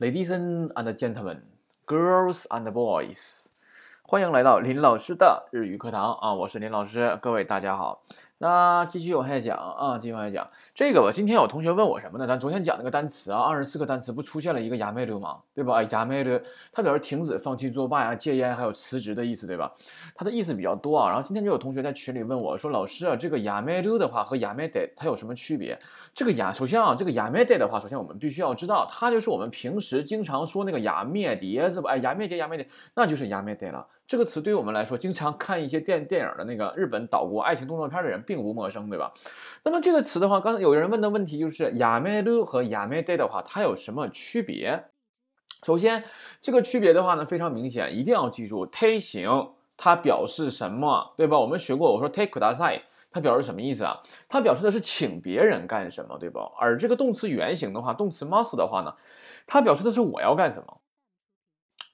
Ladies and gentlemen, girls and boys，欢迎来到林老师的日语课堂啊！我是林老师，各位大家好。那继续往下讲啊，继续往下讲这个吧。今天有同学问我什么呢？咱昨天讲那个单词啊，二十四个单词不出现了一个亚美流吗？对吧？亚美流，它表示停止、放弃作罢呀、戒烟，还有辞职的意思，对吧？它的意思比较多啊。然后今天就有同学在群里问我说：“老师啊，这个亚美流的话和亚美得它有什么区别？”这个亚，首先啊，这个亚美得的话，首先我们必须要知道，它就是我们平时经常说那个亚灭蝶是吧？哎，亚灭蝶，亚灭蝶，那就是亚灭得了。这个词对于我们来说，经常看一些电电影的那个日本岛国爱情动作片的人并不陌生，对吧？那么这个词的话，刚才有人问的问题就是亚美鲁和亚美得的话，它有什么区别？首先，这个区别的话呢，非常明显，一定要记住，take 型它表示什么，对吧？我们学过，我说 take 大赛，它表示什么意思啊？它表示的是请别人干什么，对吧？而这个动词原形的话，动词 must 的话呢，它表示的是我要干什么。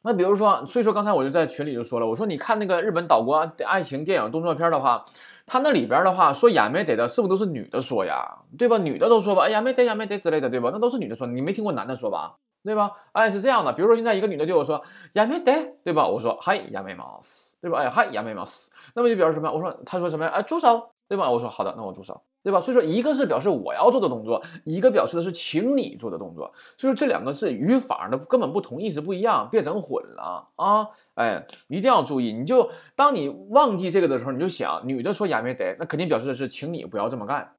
那比如说，所以说刚才我就在群里就说了，我说你看那个日本岛国爱情电影动作片的话，它那里边的话说亚美得的，是不是都是女的说呀？对吧？女的都说吧，哎亚美得亚美得之类的，对吧？那都是女的说，你没听过男的说吧？对吧？哎，是这样的。比如说现在一个女的对我说亚美得，对吧？我说嗨亚美马斯，对吧？哎嗨亚美马斯，那么就表示什么？我说他说什么呀？哎住手，对吧？我说好的，那我住手。对吧？所以说，一个是表示我要做的动作，一个表示的是请你做的动作。所以说，这两个是语法的根本不同，意思不一样，别整混了啊！哎，一定要注意。你就当你忘记这个的时候，你就想，女的说亚美得，那肯定表示的是请你不要这么干，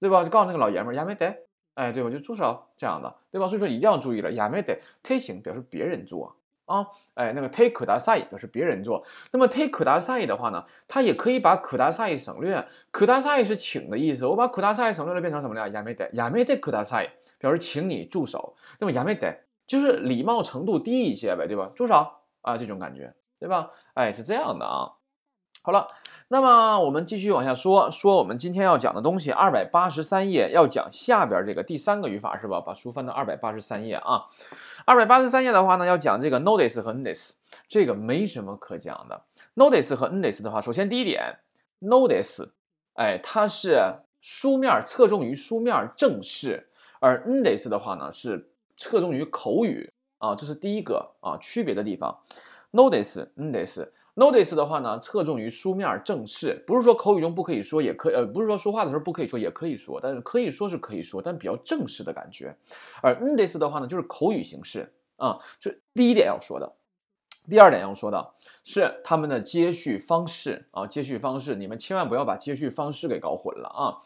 对吧？就告诉那个老爷们儿亚美得，哎，对吧？就住手这样的，对吧？所以说一定要注意了，亚美得推行表示别人做。啊，哎，那个 take 可大赛表示别人做，那么 take k u s a i 的话呢，它也可以把 k u s a i 省略，k u s a i 是请的意思，我把 k u s a i 省略了变成什么呢？亚美得，亚美得可大赛表示请你住手，那么亚美得就是礼貌程度低一些呗，对吧？住手啊，这种感觉，对吧？哎，是这样的啊。好了，那么我们继续往下说，说我们今天要讲的东西，二百八十三页要讲下边这个第三个语法是吧？把书翻到二百八十三页啊。二百八十三页的话呢，要讲这个 notice 和 this，这个没什么可讲的。notice 和 this 的话，首先第一点，notice，哎，它是书面侧重于书面正式，而 this 的话呢是侧重于口语啊，这是第一个啊区别的地方。notice，this。Notice 的话呢，侧重于书面正式，不是说口语中不可以说，也可呃，不是说说话的时候不可以说，也可以说，但是可以说是可以说，但比较正式的感觉。而 This 的话呢，就是口语形式啊，是第一点要说的。第二点要说的是他们的接续方式啊，接续方式，你们千万不要把接续方式给搞混了啊。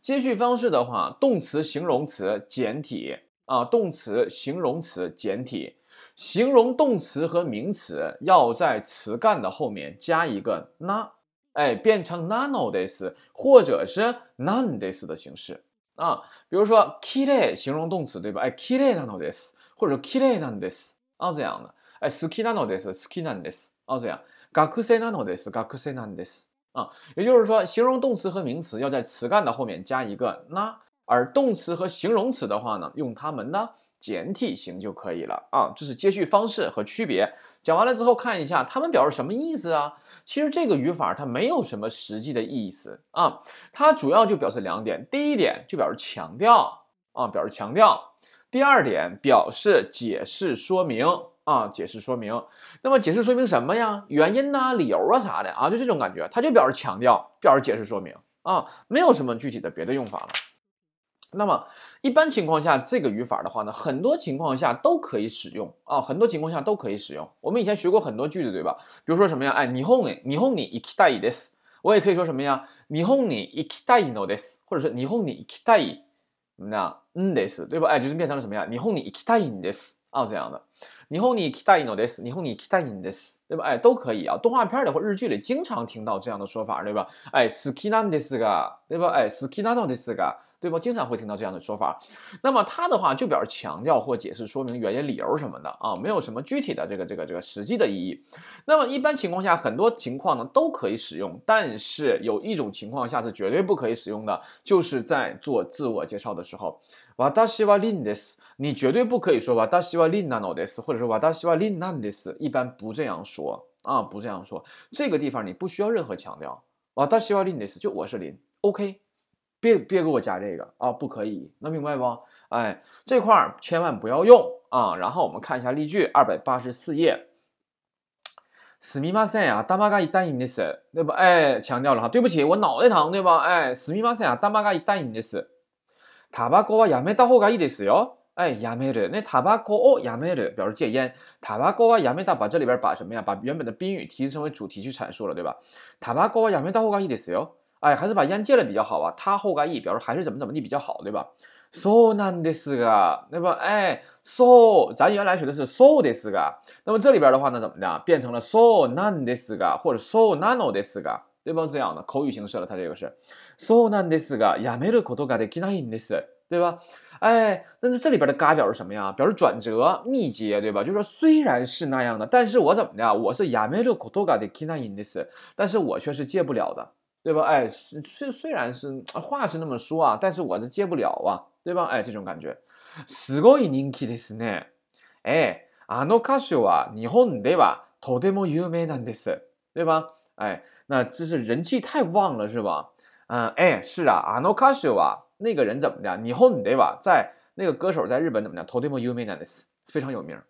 接续方式的话，动词、形容词简体啊，动词、形容词简体。形容动词和名词要在词干的后面加一个那，哎，变成 nanodes 或者是 nandes 的形式啊。比如说 kire 形容动词对吧？哎，kire nanodes 或者 kire nandes 啊这样的。哎，ski nanodes ski nandes 啊这样。gakuse nanodes gakuse nandes 啊，也就是说，形容动词和名词要在词干的后面加一个那，而动词和形容词的话呢，用它们呢。简体型就可以了啊，这是接续方式和区别。讲完了之后，看一下它们表示什么意思啊？其实这个语法它没有什么实际的意思啊，它主要就表示两点：第一点就表示强调啊，表示强调；第二点表示解释说明啊，解释说明。那么解释说明什么呀？原因呐、理由啊啥的啊，就这种感觉，它就表示强调，表示解释说明啊，没有什么具体的别的用法了。那么一般情况下，这个语法的话呢，很多情况下都可以使用啊，很多情况下都可以使用。我们以前学过很多句子，对吧？比如说什么呀？哎，日本に日本に行きたいです。我也可以说什么呀？日本に行きたいのです，或者是日本に行きたい那んです，对吧？哎，就是变成了什么呀？日本に行きたいんです啊，这样的。日本に行きたいのです，日本に行きたいんです，对吧？哎，都可以啊。动画片里或日剧里经常听到这样的说法，对吧？哎，好きなんですが，对吧？哎，好きなのですが。 对吧？经常会听到这样的说法，那么它的话就表示强调或解释说明原因、理由什么的啊，没有什么具体的这个这个这个实际的意义。那么一般情况下，很多情况呢都可以使用，但是有一种情况下是绝对不可以使用的，就是在做自我介绍的时候，わたしはリンです，你绝对不可以说わたしはリンなのです，或者说わたしはリンなんです，一般不这样说啊，不这样说。这个地方你不需要任何强调，わたしはリンです，就我是林，OK。 别别给我加这个啊，不可以，能明白不？ 哎，这块儿千万不要用啊。然后我们看一下例句，二百八十四页。すみません啊，頭が痛いんです，对吧？哎，强调了哈，对不起，我脑袋疼，对吧？哎，すみません啊，頭が痛いんです。タバコはやめた方がいいですよ。哎，やめる，那タバコをやめる表示戒烟。タバコはやめた，把这里边把什么呀？把原本的宾语提升为主题去阐述了，对吧？タバコはやめた方がいいですよ。 哎，还是把烟戒了比较好啊。他后がいい表示还是怎么怎么地比较好，对吧？そうなんですが，对吧？哎，so，咱原来学的是 so ですが，那么这里边的话呢，怎么的，变成了 so なんですが，或者 so なのですが，对吧？这样的口语形式了，它这个是 so なんですが、やめることができないんです，对吧？哎，那这里边的が表示什么呀？表示转折、密接，对吧？就是说虽然是那样的，但是我怎么的？我是やめることができないんです，但是我却是戒不了的， 对吧？哎，虽虽然是话是那么说啊，但是我是戒不了啊。对吧？哎，这种感觉，すごい人気ですね。哎，あの歌手は日本ではとても有名なんです。对吧？哎，那这是人气太旺了，是吧？嗯，哎，是啊，あの歌手は那个人怎么的？日本では在那个歌手在日本怎么的？とても有名なんです，非常有名，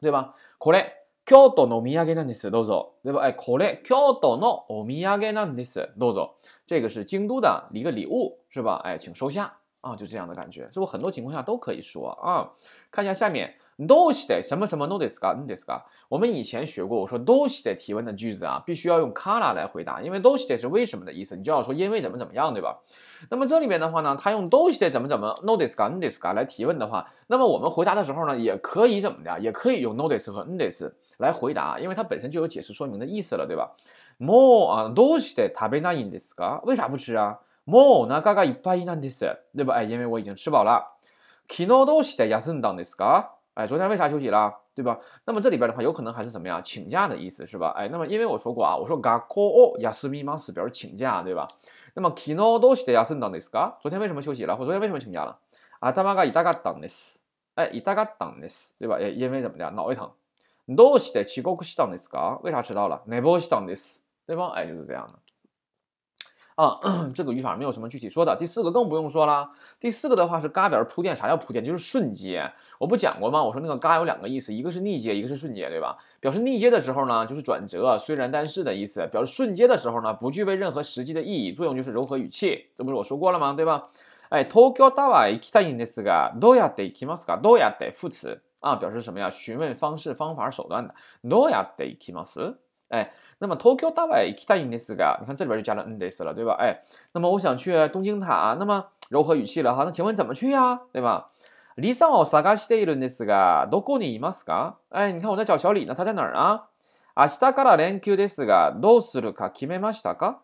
对吧？これ 京都のお土産なんです。どうぞ。对吧？哎，これ京都のお土産なんです。どうぞ。这个是京都的一个礼物，是吧？哎，请收下。啊，就这样的感觉，是不？很多情况下都可以说啊。看一下下面，do 西的什么什么 no des ga n des ga。我们以前学过，我说 do 西的提问的句子啊，必须要用 kara 来回答，因为 do 西的是为什么的意思，你就要说因为怎么怎么样，对吧？那么这里面的话呢，他用 do 西的怎么怎么 no des ga n des ga 来提问的话，那么我们回答的时候呢，也可以怎么的？也可以用 no des 和 n des 来回答，因为它本身就有解释说明的意思了，对吧？mo 啊，do 西的食べないんですか？为啥不吃啊？もう中がいっぱいなんです，对吧？哎，因为我已经吃饱了。昨日どうして休んだんですか？哎，昨天为啥休息了？对吧？那么这里边的话，有可能还是什么呀？请假的意思是吧？哎，那么因为我说过啊，我说学校を休みます表示请假，对吧？那么昨日どうして休んだんですか？昨天为什么休息了？或昨天为什么请假了？頭が痛かったんです。哎，痛かったんです，对吧？哎，因为怎么的？脑袋疼。 どうして遅刻したんですか？为啥迟到了？寝坊したんです，对吧？哎，就是这样的。啊，这个语法没有什么具体说的。第四个更不用说了。第四个的话是嘎表示铺垫，啥叫铺垫？就是瞬接。我不讲过吗？我说那个嘎有两个意思，一个是逆接，一个是瞬接，对吧？表示逆接的时候呢，就是转折，虽然但是的意思；表示瞬接的时候呢，不具备任何实际的意义，作用就是柔和语气。这不是我说过了吗？对吧？哎，東京タワー行きたいんですが、どうやって行きますか？どうやって副词 啊，表示什么呀？询问方式、方法、手段的。どうやって行きます？哎。那么東京タワー行きたいんですが，你看这里边就加了んです了，对吧？哎，那么我想去东京塔，那么柔和语气了哈，那请问怎么去呀？对吧？リサを探しているんですが、どこにいますか？哎，你看我在找小李呢，他在哪儿啊？明日から連休ですが、どうするか決めましたか？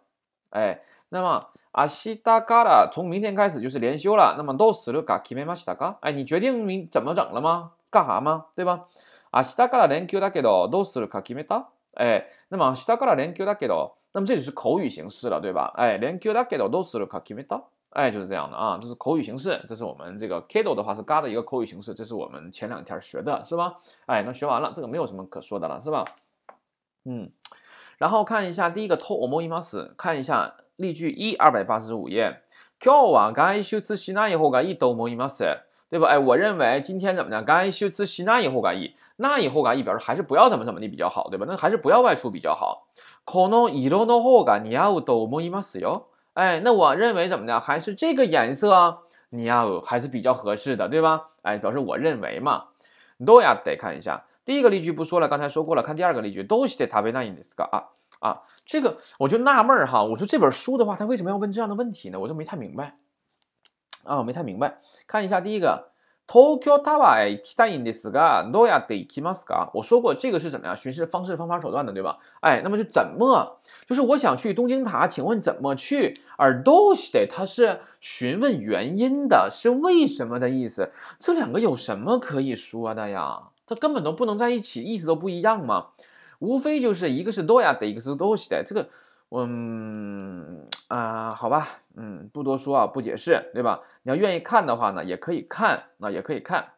哎，那么明日から从明天开始就是连休了，那么どうするか決めましたか？哎，你决定明怎么整了吗？ 干啥吗？对吧？明日から連休だけどどうするか決めた？哎，那么下から連休だけど，那么这就是口语形式了，对吧？哎，連休だけどどうするか決めた？哎，就是这样的啊，这是口语形式，这是我们这个 kedo 的话是嘎的一个口语形式，这是我们前两天学的，是吧？哎，那学完了，这个没有什么可说的了，是吧？嗯，然后看一下第一个と思います，看一下例句一二百八十五页。今日は外出しない方がいいと思います。 对吧？哎，我认为今天怎么的？该修辞西那以后该意，那以后该意表示还是不要怎么怎么的比较好，对吧？那还是不要外出比较好。可能色の方が似合うと思いますよ。哎，那我认为怎么的？还是这个颜色似合う还是比较合适的，对吧？哎，表示我认为嘛。どうや得看一下第一个例句不说了，刚才说过了。看第二个例句，どうして食べないんですか？啊啊，这个我就纳闷儿哈。我说这本书的话，他为什么要问这样的问题呢？我就没太明白。 啊，我没太明白。看一下第一个，東京タワー行きたいんですが、どうやって行きますか？我说过这个是怎么样巡视方式、方法、手段的，对吧？哎，那么就怎么，就是我想去东京塔，请问怎么去？而どうして它是询问原因的，是为什么的意思？这两个有什么可以说的呀？它根本都不能在一起，意思都不一样嘛。无非就是一个是どうやって，一个是どうして，这个。 嗯啊，好吧，嗯，不多说啊，不解释，对吧？你要愿意看的话呢，也可以看，那也可以看，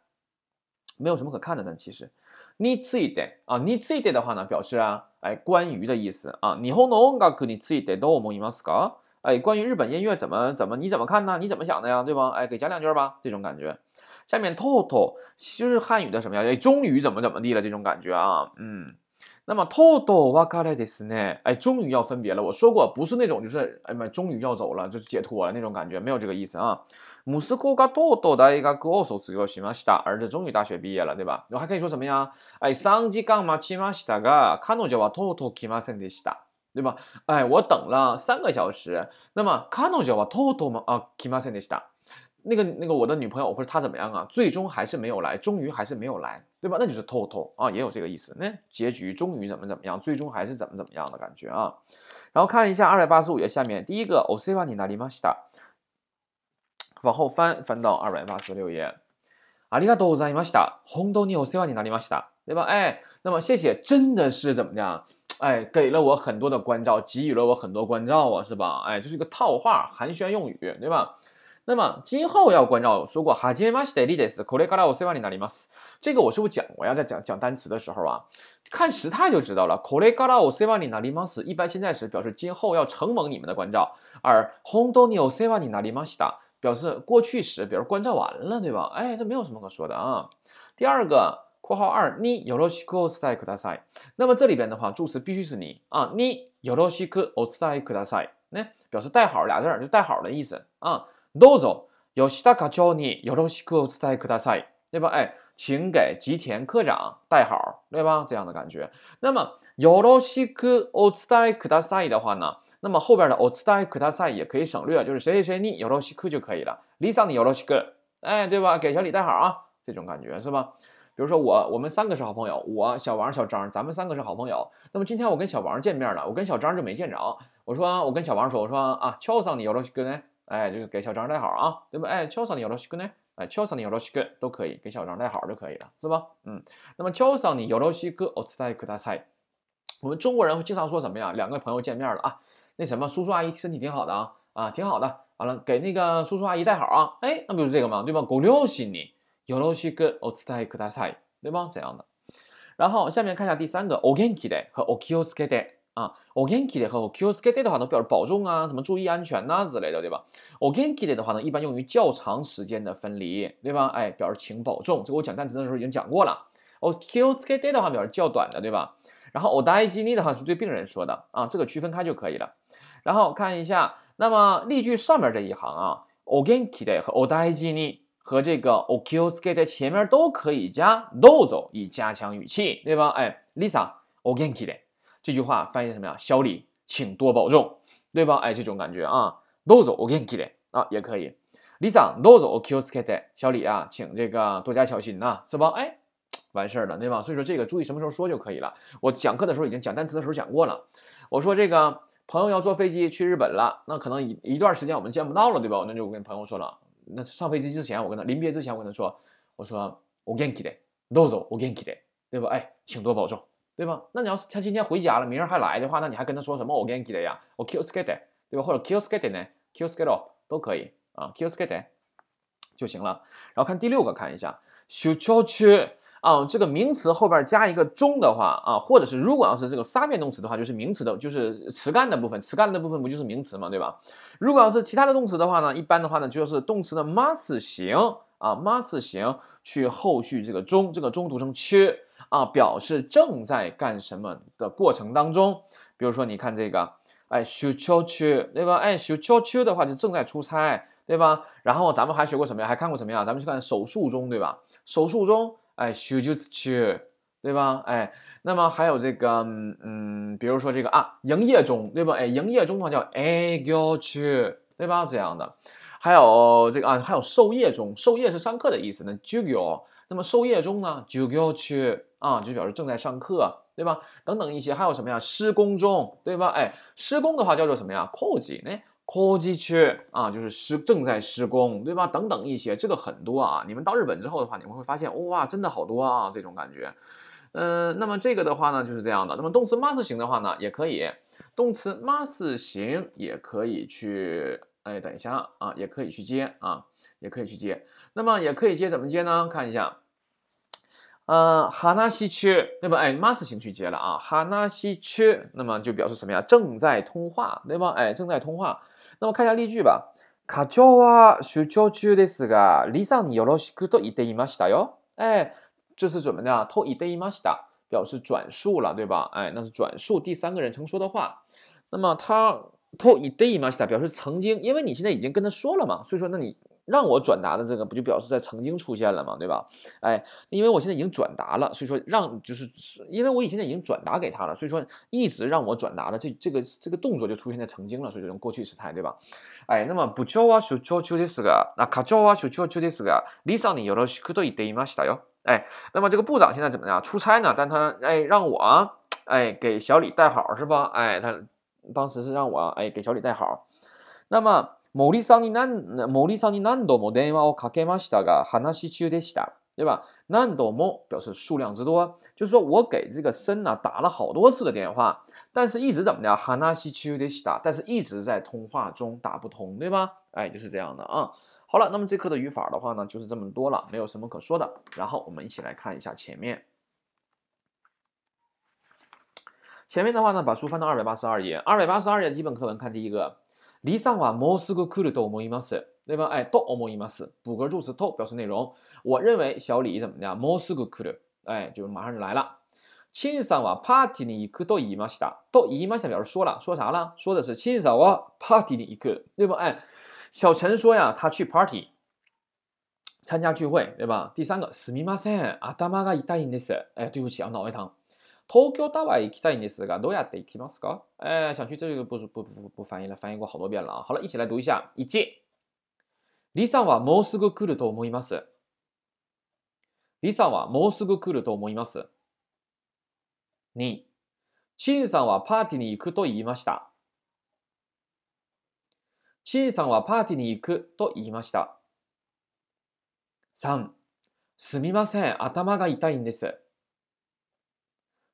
没有什么可看的呢。其实，你ついて啊，你ついて的话呢，表示啊，哎，关于的意思啊。日本の音楽についてどう思いますか？ 哎，关于日本音乐怎么怎么你怎么看呢？你怎么想的呀？对吧？哎，给讲两句吧，这种感觉。下面 total 就是汉语的什么呀？哎，终于怎么怎么地了这种感觉啊？嗯， 那么 total わかれですね？哎，终于要分别了。我说过，不是那种就是哎妈，终于要走了，就解脱了那种感觉，没有这个意思啊。息子がとうとう大学を卒業しました。儿子终于大学毕业了，对吧？我还可以说什么呀？哎，三時間待ちましたが、彼女はとうとう来ませんでした。对吧？哎，我等了三个小时。那么彼女はとうとうあ来ませんでした。 那个那个我的女朋友或者她怎么样啊？最终还是没有来，终于还是没有来，对吧？那就是 total 啊，也有这个意思。那结局终于怎么怎么样，最终还是怎么怎么样的感觉啊？然后看一下二百八十五页下面第一个お世話になりました。往后翻翻到二百八十六页。ありがとうございました。本当にお世話になりました，对吧？哎，那么谢谢，真的是怎么样？哎，给了我很多的关照，给予了我很多关照啊，是吧？哎，这是一个套话，寒暄用语，对吧？ 那么今后要关照，说过哈基马西德利德斯，これからお世話になります。这个我是不是讲过呀？在讲讲单词的时候啊，看时态就知道了。これからお世話になります，一般现在时表示今后要承蒙你们的关照，而本当にお世話になりました，表示过去时，比如关照完了，对吧？哎，这没有什么可说的啊。第二个括号二，你よろしくお伝えください。那么这里边的话，助词必须是你啊，你よろしくお伝えください，那表示带好俩字儿，就带好的意思啊。 どうぞ、吉田課長によろしくお伝えください，对吧？哎，请给吉田科长带好，对吧？这样的感觉。那么よろしくお伝えください的话呢，那么后边的お伝えください也可以省略，就是谁谁谁によろしく就可以了。リサによろしく，哎，对吧？给小李带好啊，这种感觉是吧？比如说我，我们三个是好朋友，我小王、小张，咱们三个是好朋友。那么今天我跟小王见面了，我跟小张就没见着。我说，我跟小王说，我说啊，乔桑你よろしくね。 哎，就是给小张带好啊，对吧？哎，乔桑尼有罗西克呢？哎，乔桑尼有罗西克都可以给小张带好就可以了，是吧？嗯，那么乔桑尼有罗西克奥斯泰克大赛，我们中国人会经常说什么呀？两个朋友见面了啊，那什么叔叔阿姨身体挺好的啊，啊，挺好的。完了，给那个叔叔阿姨带好啊。哎，那不就是这个吗？对吧？狗六西尼有罗西克奥斯泰克大赛，对吧？怎样的。然后下面看一下第三个，ogenki 的和 okiyosuke 的。啊，ogenki 的和 okiyosuke 的话都表示保重啊，什么注意安全呐之类的，对吧？ogenki 的话呢，一般用于较长时间的分离，对吧？哎，表示请保重，这个我讲单词的时候已经讲过了。okiyosuke 的话表示较短的，对吧？然后 odaijini 的话是对病人说的啊，这个区分开就可以了。然后看一下，那么例句上面这一行啊，ogenki 的和 odaijini 和这个 okiyosuke 前面都可以加 dozo 以加强语气，对吧？哎，Lisa ogenki 的。这句话翻译什么呀？小李，请多保重，对吧？哎，这种感觉啊，どうぞお元気で啊，也可以。李さん、どうぞお気をつけて。小李啊，请这个多加小心呐，是吧？哎，完事儿了，对吧？所以说这个注意什么时候说就可以了。我讲课的时候已经讲单词的时候讲过了。我说这个朋友要坐飞机去日本了，那可能一一段时间我们见不到了，对吧？那就我跟朋友说了，那上飞机之前，我跟他临别之前，我跟他说，我说お元気で、どうぞお元気で，对吧？哎，请多保重。 对吧？那你要是他今天回家了，明儿还来的话，那你还跟他说什么？我给你给的呀，我 kill skate，对吧？或者 kill skate 呢？kill skate 都可以啊，kill skate 就行了。然后看第六个，看一下，修桥区啊，这个名词后边加一个中的话啊，或者是如果要是这个三变动词的话，就是名词的，就是词干的部分，词干的部分不就是名词嘛，对吧？如果要是其他的动词的话呢，一般的话呢，就是动词的 must 型啊，must 型去后续这个中，这个中读成缺。啊，表示正在干什么的过程当中，比如说你看这个，哎，修秋区，对吧？哎，修秋区的话就正在出差，对吧？然后咱们还学过什么呀？还看过什么呀？咱们去看手术中，对吧？手术中，哎，修就区，对吧？哎，那么还有这个，嗯，比如说这个啊，营业中，对吧？哎，营业中的话叫哎，go 区，对吧？这样的，还有这个啊，还有授业中，授业是上课的意思呢，就有。那么授业中呢，就要去啊，就表示正在上课，对吧？等等一些，还有什么呀？施工中，对吧？哎，施工的话叫做什么呀？工事呢？工事区啊，就是施正在施工，对吧？等等一些，这个很多啊。你们到日本之后的话，你们会发现，哇，真的好多啊，这种感觉。嗯，那么这个的话呢，就是这样的。那么动词 must 型的话呢，也可以，动词 must 型也可以去，哎，等一下啊，也可以去接啊，也可以去接。那么也可以接怎么接呢？看一下，呃，哈纳西区，对吧？哎，must 型去接了啊，哈纳西区，那么就表示什么呀？正在通话，对吧？哎，正在通话。 那么看一下例句吧。課長は出張中ですが、李さんによろしくと言っていましたよ。哎，这是怎么的？と言っていました，表示转述了，对吧？哎，那是转述第三个人称说的话。那么他と言っていました表示曾经，因为你现在已经跟他说了嘛，所以说那你。 让我转达的这个不就表示在曾经出现了嘛，对吧？哎，因为我现在已经转达了，所以说让就是因为我以前已经转达给他了，所以说一直让我转达的这这个这个动作就出现在曾经了，所以说用过去时态，对吧？哎，那么部長は出張中ですが、あ課長は出張中ですが、リサによろしくと言っていましたよ。哎，那么这个部长现在怎么样？出差呢？但他哎让我哎给小李带好是吧？哎，他当时是让我哎给小李带好。那么。 森さんに何森さんに何度も電話をかけましたが話中でした，对吧？何度も表示数量之多，就是说我给这个森呢打了好多次的电话，但是一直怎么的？話中でした，但是一直在通话中打不通，对吧？哎，就是这样的啊。好了，那么这课的语法的话呢，就是这么多了，没有什么可说的。然后我们一起来看一下前面。前面的话呢，把书翻到二百八十二页，二百八十二页基本课文看第一个。 李さんはもうすぐ来ると思います，对吧？哎，と思います。补个助词と表示内容。我认为小李怎么样？もうすぐ来る，哎，就马上就来了。陳さんはパーティーに行くと言いました。と言いました表示说了，说啥了？说的是陳さんはパーティーに行く，对吧？哎，小陈说呀，他去 party 参加聚会，对吧？第三个，すみません、頭が痛いんです。哎，对不起啊，脑袋疼。 東京タワー行きたいんですが、どうやって行きますか？哎，想去这个不不不不翻译了，翻译过好多遍了啊。好了，一起来读一下。一、李さんはもうすぐ来ると思います。李さんはもうすぐ来ると思います。二、陳さんはパーティーに行くと言いました。陳さんはパーティーに行くと言いました。三、すみません、頭が痛いんです。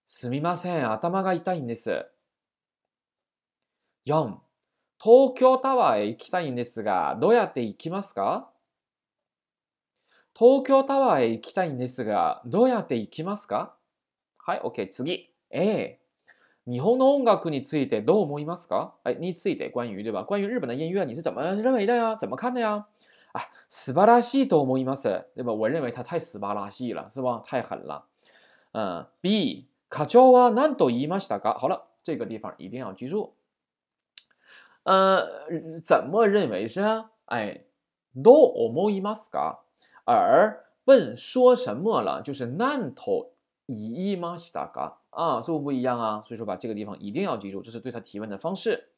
すみません、頭が痛いんです。4、東京タワーへ行きたいんですが、どうやって行きますか？東京タワーへ行きたいんですが、どうやって行きますか？はい、OK、次。A、日本の音楽についてどう思いますか？哎，について关于对吧？关于日本的音乐，你是怎么认为的呀？怎么看的呀？啊，斯巴拉西と思います，对吧？我认为他太斯巴拉西了，是吧？太狠了。，B。課長は何と言いましたか？好了，这个地方一定要记住。呃，怎么认为是？哎，どう思いますか？而问说什么了，就是何と言いましたか？啊，是不是不一样啊？所以说把这个地方一定要记住，这是对他提问的方式。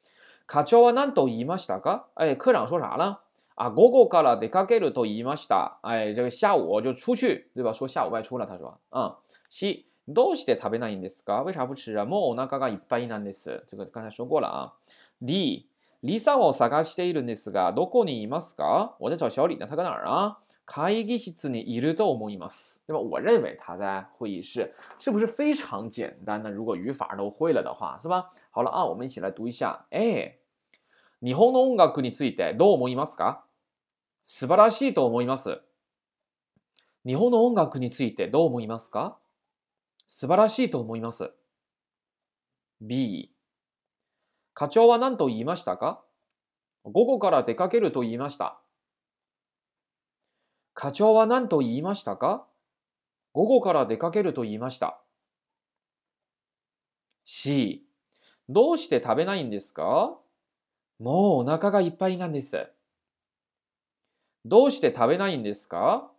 課長は何と言いましたか？哎，科长说啥了？啊，午後から出かけると言いました。哎，这个下午就出去，对吧？说下午外出了，他说。嗯，西。 どうして食べないんですか？为啥不吃啊？もうお腹がいっぱいなんです。这个刚才说过了啊。D，リサを探しているんですが、どこにいますか？我在找小李呢，他搁哪儿啊？会議室にいると思います，对吧？我认为他在会议室，是不是非常简单？呢？如果语法都会了的话，是吧？好了啊，我们一起来读一下。A，日本の音楽についてどう思いますか？素晴らしいと思います。日本の音楽についてどう思いますか？素晴らしいと思います。B、課長は何と言いましたか？午後から出かけると言いました。課長は何と言いましたか？午後から出かけると言いました。C、どうして食べないんですか？もうお腹がいっぱいなんです。どうして食べないんですか？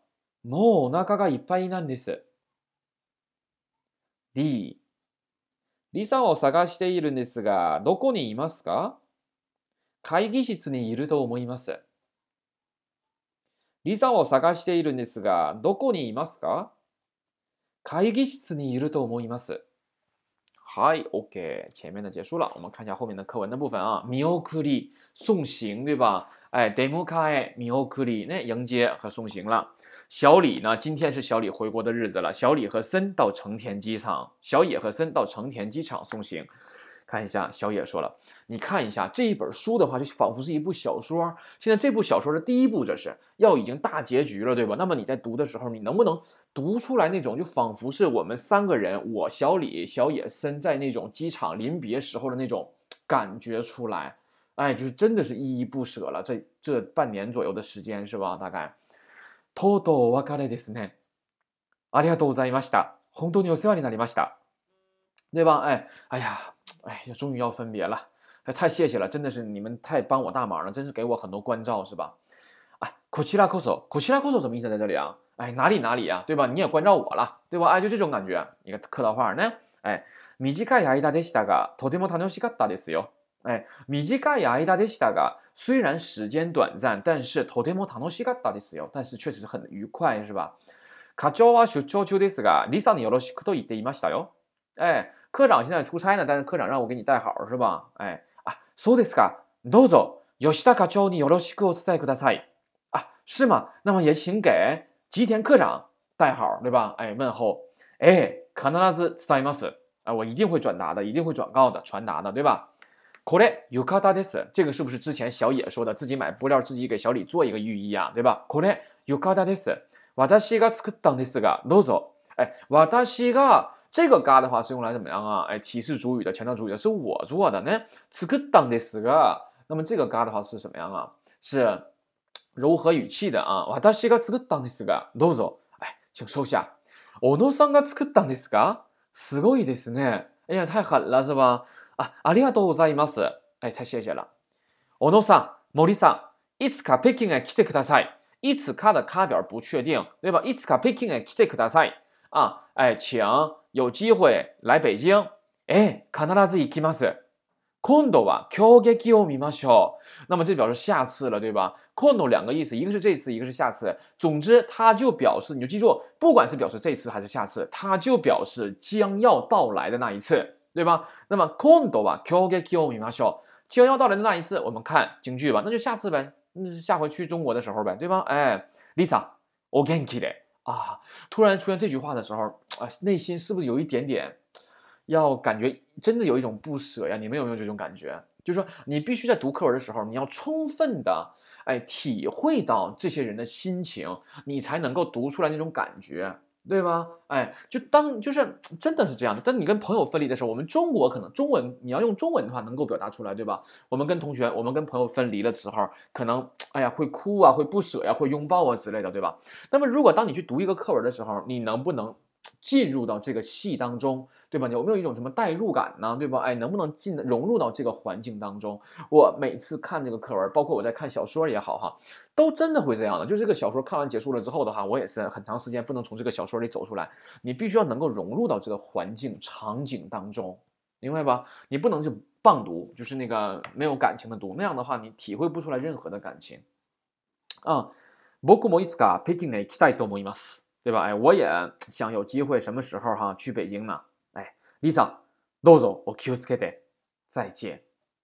もうお腹がいっぱいなんです。D、リサを探しているんですが、どこにいますか？会議室にいると思います。リサを探しているんですが、どこにいますか？会議室にいると思います。はい、OK，前面的结束了，我们看一下后面的课文的部分啊。見送り、送行，对吧？哎，出迎え、見送り，那迎接和送行了。小李呢？今天是小李回国的日子了。小李和森到成田机场，小野和森到成田机场送行。看一下，小野说了，你看一下这一本书的话，就仿佛是一部小说。现在这部小说的第一部，这是要已经大结局了，对吧？那么你在读的时候，你能不能读出来那种，就仿佛是我们三个人，我小李、小野、森在那种机场临别时候的那种感觉出来？哎，就是真的是依依不舍了。这这半年左右的时间是吧？大概。とうとうお別れですね。ありがとうございました。本当にお世話になりました。对吧？哎，哎呀，哎呀，终于要分别了。哎，太谢谢了，真的是你们太帮我大忙了，真是给我很多关照，是吧？哎，こちらこそ，こちらこそ什么意思在这里啊？哎，哪里哪里啊？对吧？你也关照我了，对吧？哎，就这种感觉，一个客套话呢。哎，短い間でしたが、とても楽しかったですよ。 哎，短い間でしたが。虽然时间短暂，但是とても楽しかったですよ。但是确实很愉快，是吧？課長は出張中ですが、リサによろしくと言っていましたよ。哎，科长现在出差呢，但是科长让我给你带好，是吧？哎，啊，そうですか。どうぞ吉田課長によろしくお伝えください。啊，是吗？那么也请给吉田科长带好，对吧？哎，问候。哎，必ず伝えます。啊，我一定会转达的，一定会转告的，传达的，对吧？ これ浴衣です。这个是不是之前小野说的，自己买布料，自己给小李做一个浴衣啊，对吧？これ浴衣です。私が作ったんですが、どうぞ。哎，私が这个が的话是用来怎么样啊？哎，提示主语的，强调主语的，是我做的呢。作ったんですが，那么这个が的话是什么样啊？是柔和语气的啊。私が作ったんですが、どうぞ。哎，请收下。小野さんが作ったんですか？すごいですね。哎呀，太狠了，是吧？ 啊，ありがとうございます。哎，太谢谢了。小野さん、森さん、いつか北京へ来てください。いつか的卡表不确定，对吧？いつか北京へ来てください。啊，哎，请有机会来北京。哎、必ず行きます。今度は京劇を見ましょう。那么这表示下次了，对吧？今度两个意思，一个是这次，一个是下次。总之，它就表示，你就记住，不管是表示这次还是下次，它就表示将要到来的那一次。 对吧？那么今度は京劇を見ましょう。将要到来的那一次，我们看京剧吧。那就下次呗，那就下回去中国的时候呗，对吧？哎，Lisa，お元気で啊！突然出现这句话的时候，啊，内心是不是有一点点要感觉真的有一种不舍呀？你们有没有这种感觉？就是说，你必须在读课文的时候，你要充分的哎体会到这些人的心情，你才能够读出来那种感觉。 对吧？哎，就当就是真的是这样的。当你跟朋友分离的时候，我们中国可能中文你要用中文的话能够表达出来，对吧？我们跟同学，我们跟朋友分离的时候，可能哎呀会哭啊，会不舍呀，会拥抱啊之类的，对吧？那么如果当你去读一个课文的时候，你能不能？进入到这个戏当中，对吧？你有没有一种什么代入感呢？对吧？哎，能不能进融入到这个环境当中？我每次看这个课文，包括我在看小说也好哈，都真的会这样的。就这个小说看完结束了之后的话，我也是很长时间不能从这个小说里走出来。你必须要能够融入到这个环境场景当中，明白吧？你不能就棒读，就是那个没有感情的读，那样的话你体会不出来任何的感情。啊，僕もいつか北京へ行きたいと思います。 对吧？哎，我也想有机会什么时候哈去北京呢？哎，Lisa，どうぞ、お気をつけて。再见。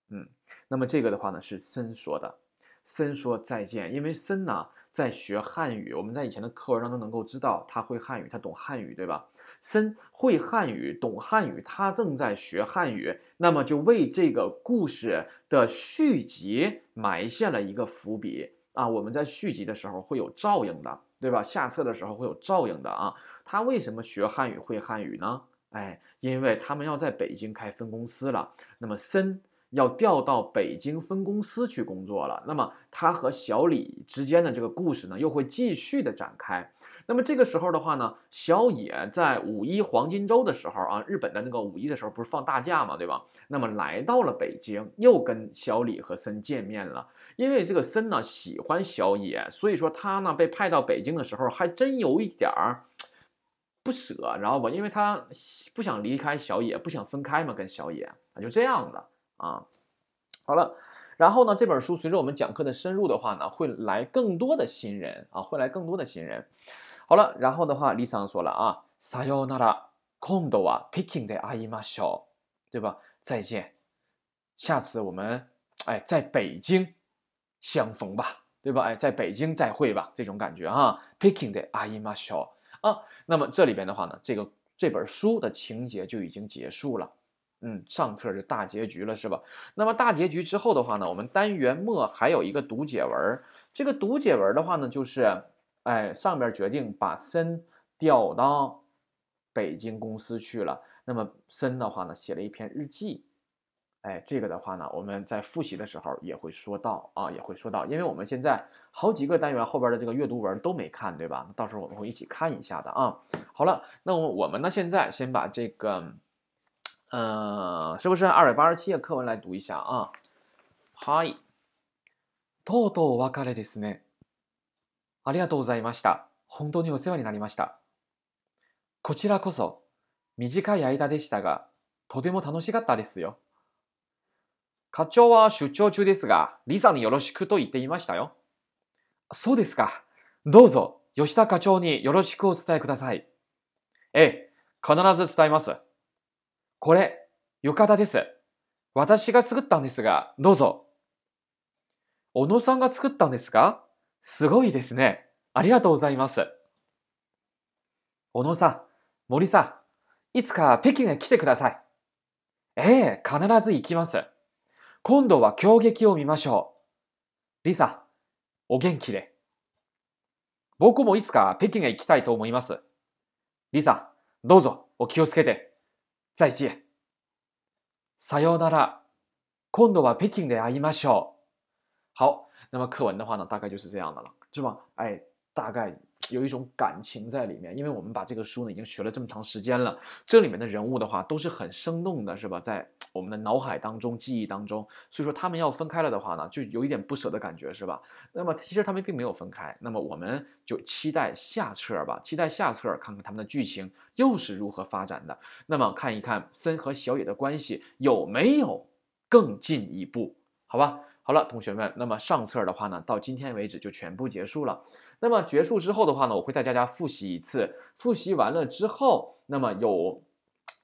嗯，那么这个的话呢是森说的，森说再见，因为森呢在学汉语，我们在以前的课文当中能够知道他会汉语，他懂汉语，对吧？森会汉语，懂汉语，他正在学汉语，那么就为这个故事的续集埋下了一个伏笔啊！我们在续集的时候会有照应的。 对吧？下册的时候会有照应的啊。他为什么学汉语会汉语呢？哎，因为他们要在北京开分公司了。那么森要调到北京分公司去工作了。那么他和小李之间的这个故事呢，又会继续的展开。那么这个时候的话呢，小野在五一黄金周的时候啊，日本的那个五一的时候不是放大假嘛，对吧？那么来到了北京，又跟小李和森见面了。因为这个森呢喜欢小野，所以说他呢被派到北京的时候，还真有一点儿不舍，知道吧？因为他不想离开小野，不想分开嘛，跟小野啊，就这样的啊。好了，然后呢，这本书随着我们讲课的深入的话呢，会来更多的新人啊，会来更多的新人。好了，然后的话，李桑说了啊，さよなら、今度は北京で会いましょう，对吧？再见，下次我们哎在北京。相逢吧，对吧？哎，在北京再会吧，这种感觉哈。Picking 的阿姨妈小啊，那么这里边的话呢，这个这本书的情节就已经结束了，嗯，上册是大结局了，是吧？那么大结局之后的话呢，我们单元末还有一个读解文，这个读解文的话呢，就是 哎，上边决定把森调到北京公司去了，那么森的话呢，写了一篇日记。 哎，这个的话呢，我们在复习的时候也会说到啊，也会说到，因为我们现在好几个单元后边的这个阅读文都没看，对吧？到时候我们会一起看一下的啊。好了，那我我们呢，现在先把这个，呃，是不是二百八十七页课文来读一下啊？嗨，とうとうお別れですね。 ありがとうございました。本当にお世話になりました。こちらこそ短い間でしたが、とても楽しかったですよ。課長は出張中ですが、リサによろしくと言っていましたよ。そうですか。どうぞ、吉田課長によろしくお伝えください。ええ、必ず伝えます。これ、浴衣です。私が作ったんですが、どうぞ。小野さんが作ったんですか？すごいですね。ありがとうございます。小野さん、森さん、いつか北京へ来てください。ええ、必ず行きます。今度は狂撃を見ましょう。リサ、お元気で。僕もいつか北京へ行きたいと思います。リサ、どうぞお気をつけて。再见。さようなら。今度は北京で会いましょう。好，那么课文的话呢，大概就是这样的了，是吧？哎，大概。有一种感情在里面，因为我们把这个书呢已经学了这么长时间了，这里面的人物的话都是很生动的，是吧？在我们的脑海当中、记忆当中，所以说他们要分开了的话呢，就有一点不舍的感觉，是吧？那么其实他们并没有分开，那么我们就期待下册吧，期待下册看看他们的剧情又是如何发展的，那么看一看森和小野的关系有没有更进一步，好吧？好了，同学们，那么上册的话呢，到今天为止就全部结束了。那么结束之后的话呢，我会带大家复习一次。复习完了之后，那么有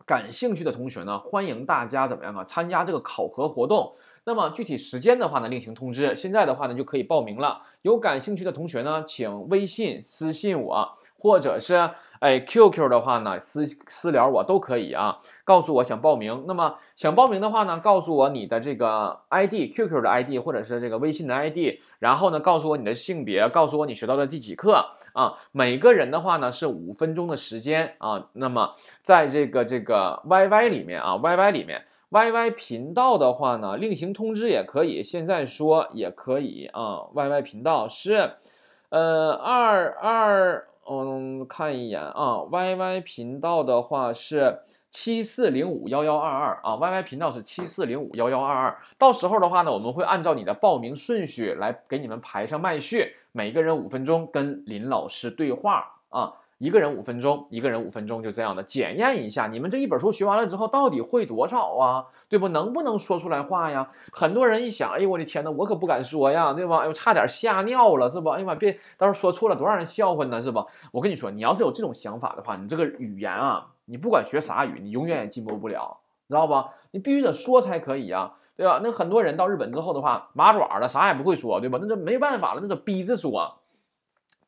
感兴趣的同学呢，欢迎大家怎么样啊？参加这个考核活动。那么具体时间的话呢，另行通知。现在的话呢，就可以报名了。有感兴趣的同学呢，请微信私信我，或者是。哎，QQ 的话呢，私私聊我都可以啊，告诉我想报名。那么想报名的话呢，告诉我你的这个 ID，QQ 的 ID 或者是这个微信的 ID，然后呢，告诉我你的性别，告诉我你学到的第几课啊。每个人的话呢是五分钟的时间啊。那么在这个这个 YY 里面啊，YY 里面，YY 频道的话呢，另行通知也可以，现在说也可以啊。YY 频道是呃二二。嗯，看一眼啊，YY 频道的话是七四零五幺幺二二啊，YY 频道是七四零五幺幺二二。到时候的话呢，我们会按照你的报名顺序来给你们排上麦序，每个人五分钟跟林老师对话啊。一个人五分钟，一个人五分钟，就这样的检验一下，你们这一本书学完了之后到底会多少啊？对不？能不能说出来话呀？很多人一想，哎呦我的天呐，我可不敢说呀，对吧？哎呦，差点吓尿了，是不？哎呀妈，别到时候说错了，多让人笑话呢，是不？我跟你说，你要是有这种想法的话，你这个语言啊，你不管学啥语，你永远也进步不了，知道不？你必须得说才可以啊，对吧？那很多人到日本之后的话，麻爪的，啥也不会说，对吧？那就没办法了，那就逼着说。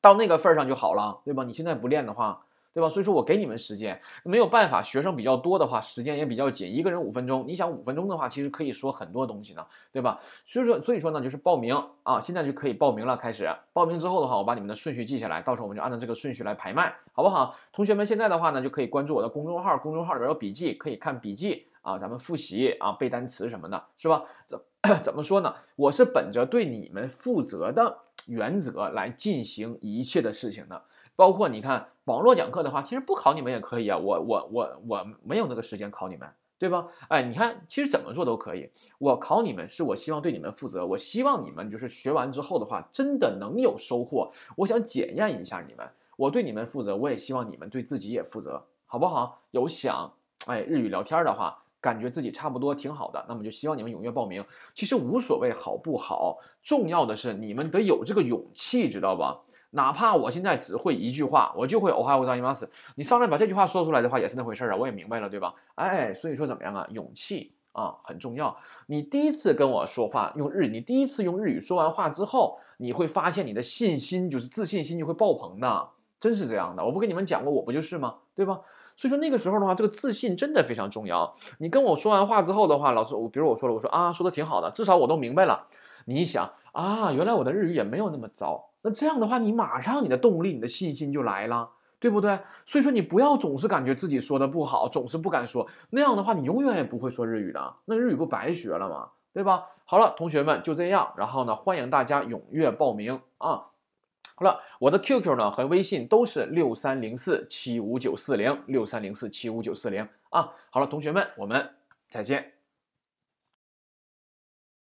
到那个份儿上就好了，对吧？你现在不练的话，对吧？所以说我给你们时间，没有办法，学生比较多的话，时间也比较紧，一个人五分钟。你想五分钟的话，其实可以说很多东西呢，对吧？所以说，所以说呢，就是报名啊，现在就可以报名了。开始报名之后的话，我把你们的顺序记下来，到时候我们就按照这个顺序来排麦，好不好？同学们现在的话呢，就可以关注我的公众号，公众号里边有笔记，可以看笔记啊，咱们复习啊，背单词什么的，是吧？怎怎么说呢？我是本着对你们负责的。原则来进行一切的事情的，包括你看网络讲课的话，其实不考你们也可以啊。我我我我没有那个时间考你们，对吧？哎，你看，其实怎么做都可以。我考你们是我希望对你们负责，我希望你们就是学完之后的话，真的能有收获。我想检验一下你们，我对你们负责，我也希望你们对自己也负责，好不好？有想哎日语聊天的话。感觉自己差不多挺好的，那么就希望你们踊跃报名。其实无所谓好不好，重要的是你们得有这个勇气，知道吧？哪怕我现在只会一句话，我就会哦哈乌扎伊马斯，你上来把这句话说出来的话，也是那回事儿啊。我也明白了，对吧？哎，所以说怎么样啊？勇气啊很重要。你第一次跟我说话用日语，你第一次用日语说完话之后，你会发现你的信心就是自信心就会爆棚的，真是这样的。我不跟你们讲过，我不就是吗？对吧？所以说那个时候的话，这个自信真的非常重要。你跟我说完话之后的话，老师，我比如我说了，我说啊，说的挺好的，至少我都明白了。你一想啊，原来我的日语也没有那么糟。那这样的话，你马上你的动力、你的信心就来了，对不对？所以说你不要总是感觉自己说的不好，总是不敢说，那样的话你永远也不会说日语的，那日语不白学了吗？对吧？好了，同学们就这样，然后呢，欢迎大家踊跃报名啊！好了，我的 QQ 呢和微信都是六三零四七五九四零六三零四七五九四零啊。好了，同学们，我们再见。